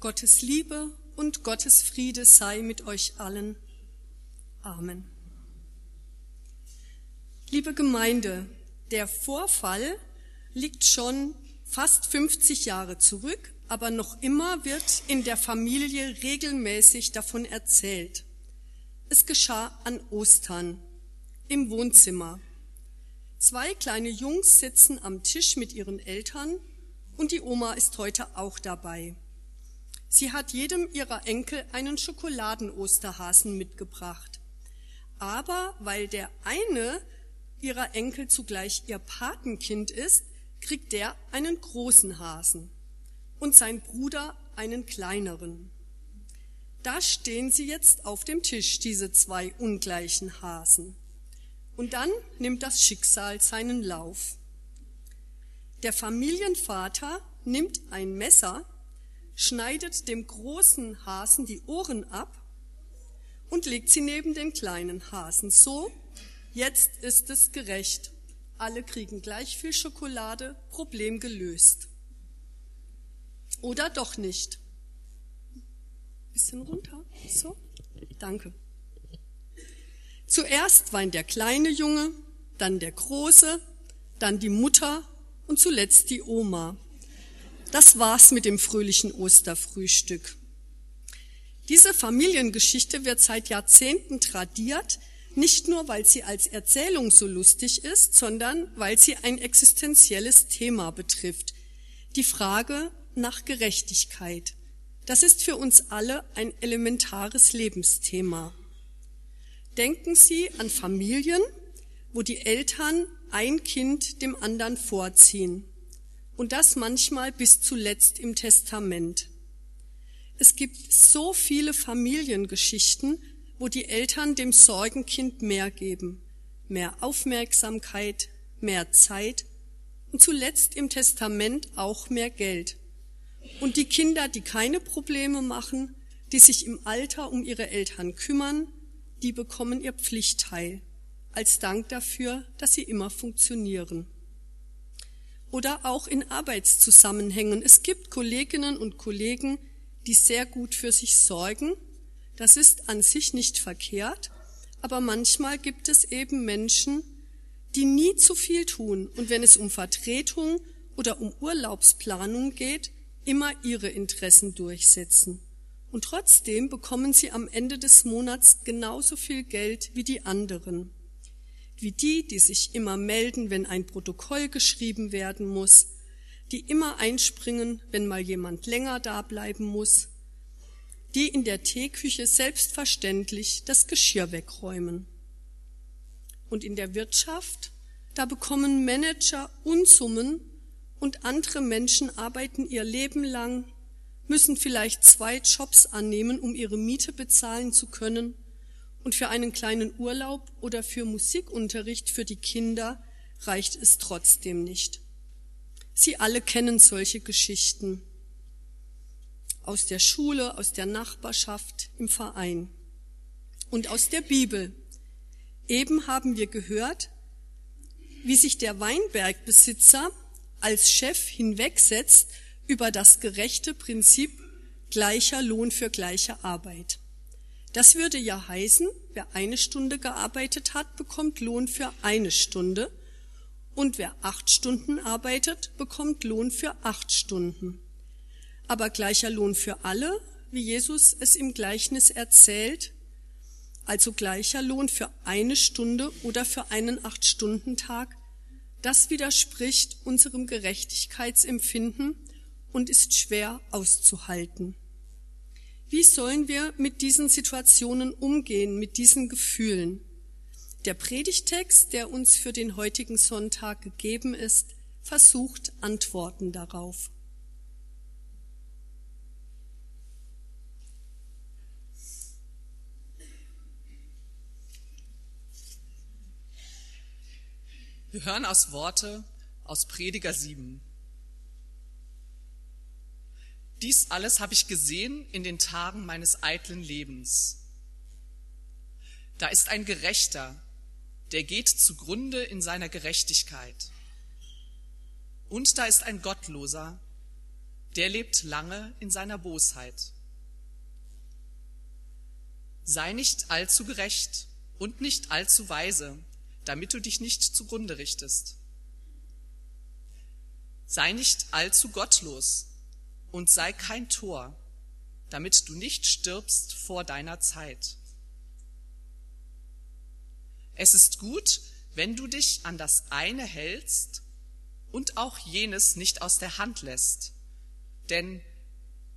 Gottes Liebe und Gottes Friede sei mit euch allen. Amen. Liebe Gemeinde, der Vorfall liegt schon fast 50 Jahre zurück, aber noch immer wird in der Familie regelmäßig davon erzählt. Es geschah an Ostern im Wohnzimmer. Zwei kleine Jungs sitzen am Tisch mit ihren Eltern und die Oma ist heute auch dabei. Sie hat jedem ihrer Enkel einen Schokoladen-Osterhasen mitgebracht. Aber weil der eine ihrer Enkel zugleich ihr Patenkind ist, kriegt der einen großen Hasen und sein Bruder einen kleineren. Da stehen sie jetzt auf dem Tisch, diese zwei ungleichen Hasen. Und dann nimmt das Schicksal seinen Lauf. Der Familienvater nimmt ein Messer schneidet dem großen Hasen die Ohren ab und legt sie neben den kleinen Hasen. So, jetzt ist es gerecht. Alle kriegen gleich viel Schokolade, Problem gelöst. Oder doch nicht. Bisschen runter. So, danke. Zuerst weint der kleine Junge, dann der große, dann die Mutter und zuletzt die Oma. Das war's mit dem fröhlichen Osterfrühstück. Diese Familiengeschichte wird seit Jahrzehnten tradiert, nicht nur weil sie als Erzählung so lustig ist, sondern weil sie ein existenzielles Thema betrifft. Die Frage nach Gerechtigkeit. Das ist für uns alle ein elementares Lebensthema. Denken Sie an Familien, wo die Eltern ein Kind dem anderen vorziehen und das manchmal bis zuletzt im Testament. Es gibt so viele Familiengeschichten, wo die Eltern dem Sorgenkind mehr geben, mehr Aufmerksamkeit, mehr Zeit und zuletzt im Testament auch mehr Geld. Und die Kinder, die keine Probleme machen, die sich im Alter um ihre Eltern kümmern, die bekommen ihr Pflichtteil als Dank dafür, dass sie immer funktionieren oder auch in Arbeitszusammenhängen. Es gibt Kolleginnen und Kollegen, die sehr gut für sich sorgen. Das ist an sich nicht verkehrt, aber manchmal gibt es eben Menschen, die nie zu viel tun und wenn es um Vertretung oder um Urlaubsplanung geht, immer ihre Interessen durchsetzen. Und trotzdem bekommen sie am Ende des Monats genauso viel Geld wie die anderen wie die, die sich immer melden, wenn ein Protokoll geschrieben werden muss, die immer einspringen, wenn mal jemand länger da bleiben muss, die in der Teeküche selbstverständlich das Geschirr wegräumen. Und in der Wirtschaft, da bekommen Manager Unsummen und andere Menschen arbeiten ihr Leben lang, müssen vielleicht zwei Jobs annehmen, um ihre Miete bezahlen zu können und für einen kleinen Urlaub oder für Musikunterricht für die Kinder reicht es trotzdem nicht. Sie alle kennen solche Geschichten aus der Schule, aus der Nachbarschaft, im Verein und aus der Bibel. Eben haben wir gehört, wie sich der Weinbergbesitzer als Chef hinwegsetzt über das gerechte Prinzip gleicher Lohn für gleiche Arbeit. Das würde ja heißen, wer eine Stunde gearbeitet hat, bekommt Lohn für eine Stunde und wer acht Stunden arbeitet, bekommt Lohn für acht Stunden. Aber gleicher Lohn für alle, wie Jesus es im Gleichnis erzählt, also gleicher Lohn für eine Stunde oder für einen Acht-Stunden-Tag, das widerspricht unserem Gerechtigkeitsempfinden und ist schwer auszuhalten. Wie sollen wir mit diesen Situationen umgehen, mit diesen Gefühlen? Der Predigtext, der uns für den heutigen Sonntag gegeben ist, versucht Antworten darauf. Wir hören aus Worte aus Prediger 7. Dies alles habe ich gesehen in den Tagen meines eitlen Lebens. Da ist ein Gerechter, der geht zugrunde in seiner Gerechtigkeit. Und da ist ein Gottloser, der lebt lange in seiner Bosheit. Sei nicht allzu gerecht und nicht allzu weise, damit du dich nicht zugrunde richtest. Sei nicht allzu gottlos und sei kein Tor, damit du nicht stirbst vor deiner Zeit. Es ist gut, wenn du dich an das eine hältst und auch jenes nicht aus der Hand lässt. Denn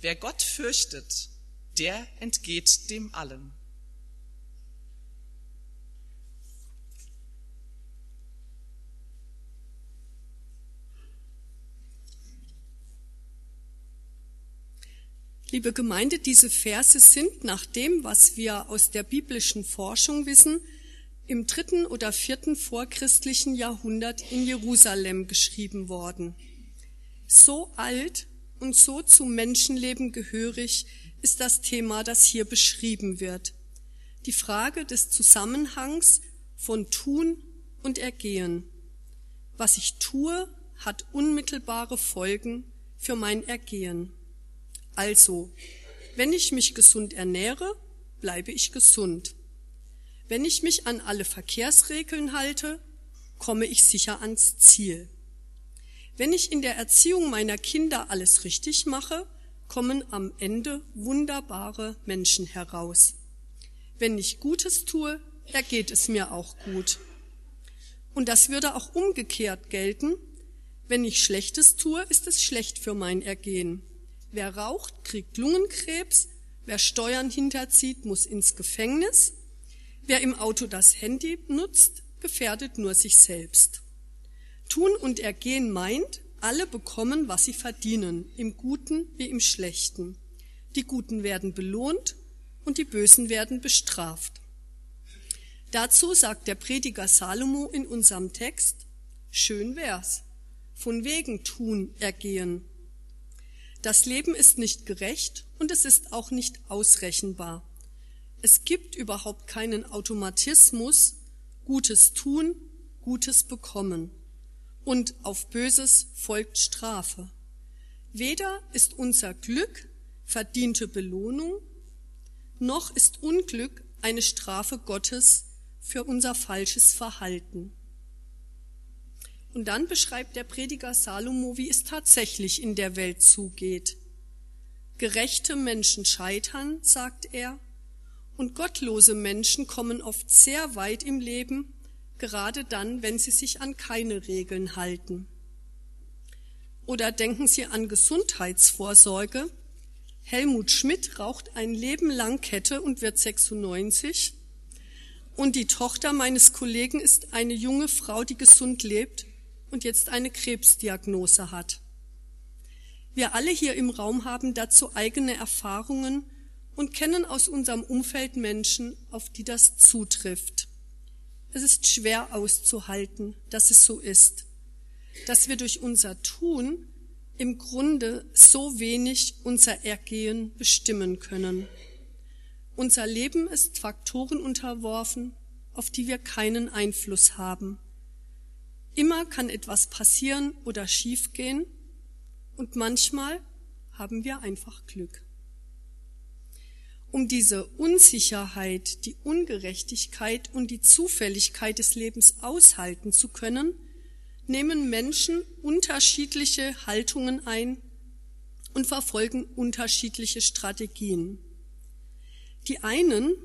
wer Gott fürchtet, der entgeht dem allen. Liebe Gemeinde, diese Verse sind nach dem, was wir aus der biblischen Forschung wissen, im dritten oder vierten vorchristlichen Jahrhundert in Jerusalem geschrieben worden. So alt und so zum Menschenleben gehörig ist das Thema, das hier beschrieben wird. Die Frage des Zusammenhangs von Tun und Ergehen. Was ich tue, hat unmittelbare Folgen für mein Ergehen. Also, wenn ich mich gesund ernähre, bleibe ich gesund. Wenn ich mich an alle Verkehrsregeln halte, komme ich sicher ans Ziel. Wenn ich in der Erziehung meiner Kinder alles richtig mache, kommen am Ende wunderbare Menschen heraus. Wenn ich Gutes tue, ergeht es mir auch gut. Und das würde auch umgekehrt gelten. Wenn ich Schlechtes tue, ist es schlecht für mein Ergehen. Wer raucht, kriegt Lungenkrebs. Wer Steuern hinterzieht, muss ins Gefängnis. Wer im Auto das Handy nutzt, gefährdet nur sich selbst. Tun und Ergehen meint, alle bekommen, was sie verdienen, im Guten wie im Schlechten. Die Guten werden belohnt und die Bösen werden bestraft. Dazu sagt der Prediger Salomo in unserem Text, schön wär's, von wegen tun, ergehen. Das Leben ist nicht gerecht und es ist auch nicht ausrechenbar. Es gibt überhaupt keinen Automatismus, Gutes tun, Gutes bekommen. Und auf Böses folgt Strafe. Weder ist unser Glück verdiente Belohnung, noch ist Unglück eine Strafe Gottes für unser falsches Verhalten. Und dann beschreibt der Prediger Salomo, wie es tatsächlich in der Welt zugeht. Gerechte Menschen scheitern, sagt er, und gottlose Menschen kommen oft sehr weit im Leben, gerade dann, wenn sie sich an keine Regeln halten. Oder denken Sie an Gesundheitsvorsorge. Helmut Schmidt raucht ein Leben lang Kette und wird 96. Und die Tochter meines Kollegen ist eine junge Frau, die gesund lebt und jetzt eine Krebsdiagnose hat. Wir alle hier im Raum haben dazu eigene Erfahrungen und kennen aus unserem Umfeld Menschen, auf die das zutrifft. Es ist schwer auszuhalten, dass es so ist, dass wir durch unser Tun im Grunde so wenig unser Ergehen bestimmen können. Unser Leben ist Faktoren unterworfen, auf die wir keinen Einfluss haben. Immer kann etwas passieren oder schiefgehen und manchmal haben wir einfach Glück um diese Unsicherheit, die Ungerechtigkeit und die Zufälligkeit des Lebens aushalten zu können, nehmen Menschen unterschiedliche Haltungen ein und verfolgen unterschiedliche Strategien. Die einen,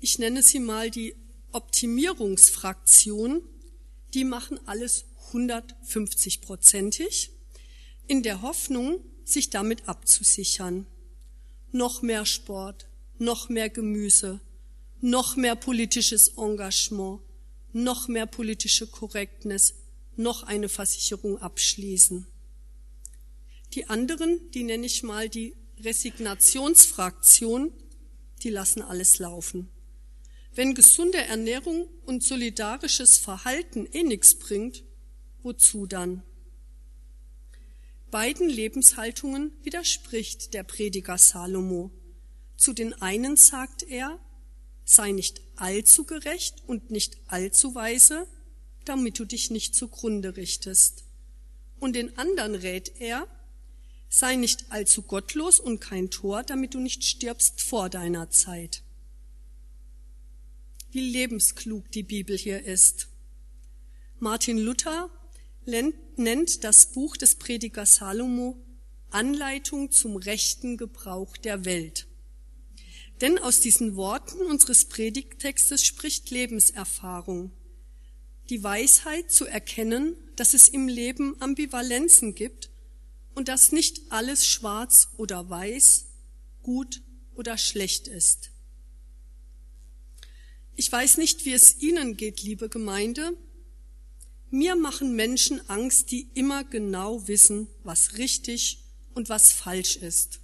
ich nenne sie mal die Optimierungsfraktion, die machen alles 150-prozentig in der Hoffnung, sich damit abzusichern. Noch mehr Sport, noch mehr Gemüse, noch mehr politisches Engagement, noch mehr politische Korrektness, noch eine Versicherung abschließen. Die anderen, die nenne ich mal die Resignationsfraktion, die lassen alles laufen. Wenn gesunde Ernährung und solidarisches Verhalten eh nichts bringt, wozu dann? Beiden Lebenshaltungen widerspricht der Prediger Salomo. Zu den einen sagt er, sei nicht allzu gerecht und nicht allzu weise, damit du dich nicht zugrunde richtest. Und den anderen rät er, Sei nicht allzu gottlos und kein Tor, damit du nicht stirbst vor deiner Zeit. Wie lebensklug die Bibel hier ist. Martin Luther nennt das Buch des Predigers Salomo Anleitung zum rechten Gebrauch der Welt. Denn aus diesen Worten unseres Predigtextes spricht Lebenserfahrung. Die Weisheit zu erkennen, dass es im Leben Ambivalenzen gibt und dass nicht alles schwarz oder weiß, gut oder schlecht ist. Ich weiß nicht, wie es Ihnen geht, liebe Gemeinde. Mir machen Menschen Angst, die immer genau wissen, was richtig und was falsch ist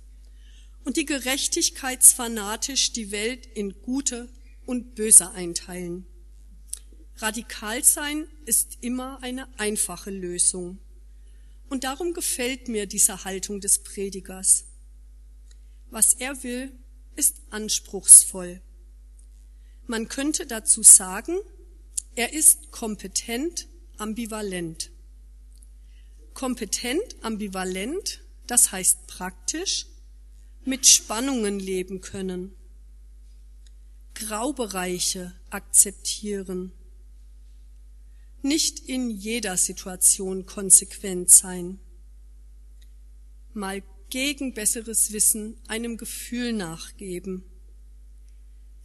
und die gerechtigkeitsfanatisch die Welt in gute und böse einteilen. Radikal sein ist immer eine einfache Lösung. Und darum gefällt mir diese Haltung des Predigers. Was er will, ist anspruchsvoll. Man könnte dazu sagen, er ist kompetent, ambivalent. Kompetent, ambivalent, das heißt praktisch, mit Spannungen leben können, Graubereiche akzeptieren, nicht in jeder Situation konsequent sein, mal gegen besseres Wissen einem Gefühl nachgeben,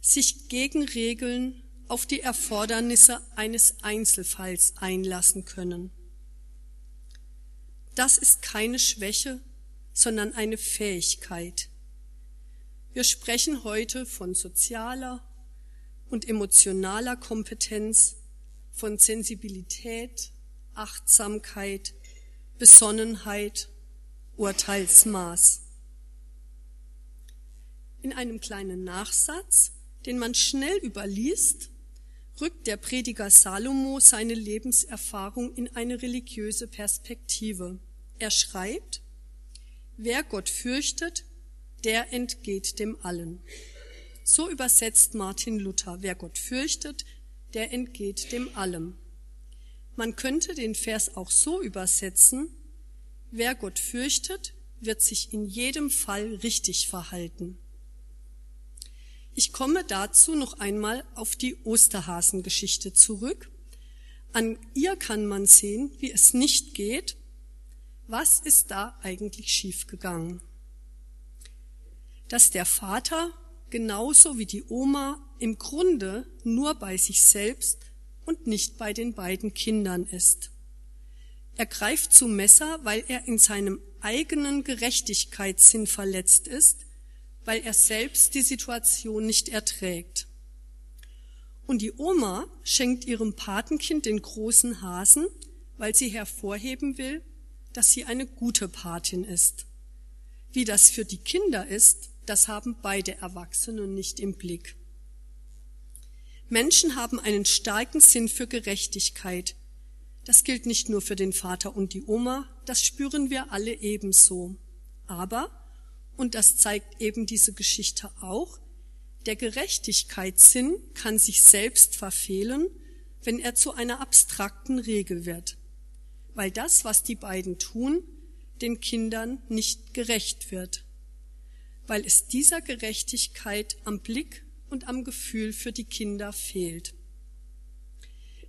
sich gegen Regeln auf die Erfordernisse eines Einzelfalls einlassen können. Das ist keine Schwäche, sondern eine Fähigkeit. Wir sprechen heute von sozialer und emotionaler Kompetenz, von Sensibilität, Achtsamkeit, Besonnenheit, Urteilsmaß. In einem kleinen Nachsatz, den man schnell überliest, rückt der Prediger Salomo seine Lebenserfahrung in eine religiöse Perspektive. Er schreibt, Wer Gott fürchtet, der entgeht dem allen. So übersetzt Martin Luther. Wer Gott fürchtet, der entgeht dem allem. Man könnte den Vers auch so übersetzen, wer Gott fürchtet, wird sich in jedem Fall richtig verhalten. Ich komme dazu noch einmal auf die Osterhasengeschichte zurück. An ihr kann man sehen, wie es nicht geht, was ist da eigentlich schiefgegangen? Dass der Vater genauso wie die Oma im Grunde nur bei sich selbst und nicht bei den beiden Kindern ist. Er greift zum Messer, weil er in seinem eigenen Gerechtigkeitssinn verletzt ist, weil er selbst die Situation nicht erträgt. Und die Oma schenkt ihrem Patenkind den großen Hasen, weil sie hervorheben will, dass sie eine gute Patin ist. Wie das für die Kinder ist, das haben beide Erwachsenen nicht im Blick. Menschen haben einen starken Sinn für Gerechtigkeit. Das gilt nicht nur für den Vater und die Oma, das spüren wir alle ebenso. Aber, und das zeigt eben diese Geschichte auch, der Gerechtigkeitssinn kann sich selbst verfehlen, wenn er zu einer abstrakten Regel wird. Weil das, was die beiden tun, den Kindern nicht gerecht wird, weil es dieser Gerechtigkeit am Blick und am Gefühl für die Kinder fehlt.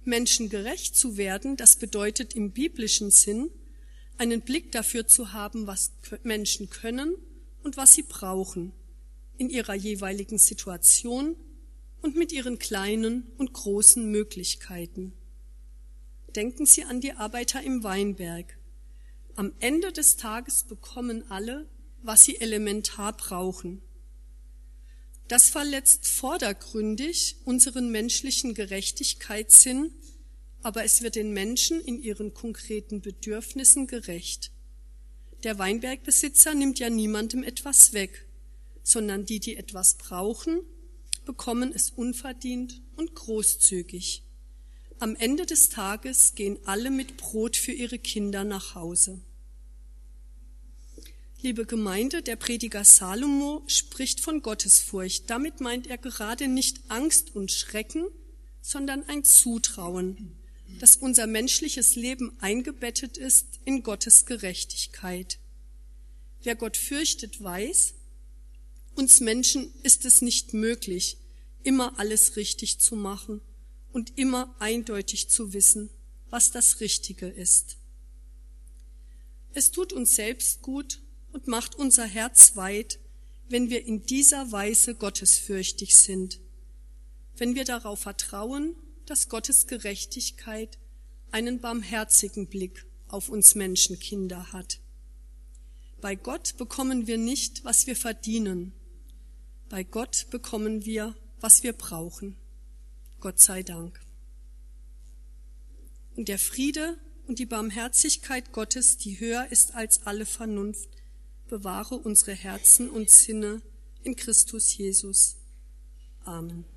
Menschen gerecht zu werden, das bedeutet im biblischen Sinn, einen Blick dafür zu haben, was Menschen können und was sie brauchen in ihrer jeweiligen Situation und mit ihren kleinen und großen Möglichkeiten. Denken Sie an die Arbeiter im Weinberg. Am Ende des Tages bekommen alle, was sie elementar brauchen. Das verletzt vordergründig unseren menschlichen Gerechtigkeitssinn, aber es wird den Menschen in ihren konkreten Bedürfnissen gerecht. Der Weinbergbesitzer nimmt ja niemandem etwas weg, sondern die, die etwas brauchen, bekommen es unverdient und großzügig. Am Ende des Tages gehen alle mit Brot für ihre Kinder nach Hause. Liebe Gemeinde, der Prediger Salomo spricht von Gottesfurcht. Damit meint er gerade nicht Angst und Schrecken, sondern ein Zutrauen, dass unser menschliches Leben eingebettet ist in Gottes Gerechtigkeit. Wer Gott fürchtet, weiß, uns Menschen ist es nicht möglich, immer alles richtig zu machen und immer eindeutig zu wissen, was das Richtige ist. Es tut uns selbst gut und macht unser Herz weit, wenn wir in dieser Weise gottesfürchtig sind, wenn wir darauf vertrauen, dass Gottes Gerechtigkeit einen barmherzigen Blick auf uns Menschenkinder hat. Bei Gott bekommen wir nicht, was wir verdienen. Bei Gott bekommen wir, was wir brauchen. Gott sei Dank. Und der Friede und die Barmherzigkeit Gottes, die höher ist als alle Vernunft, bewahre unsere Herzen und Sinne in Christus Jesus. Amen.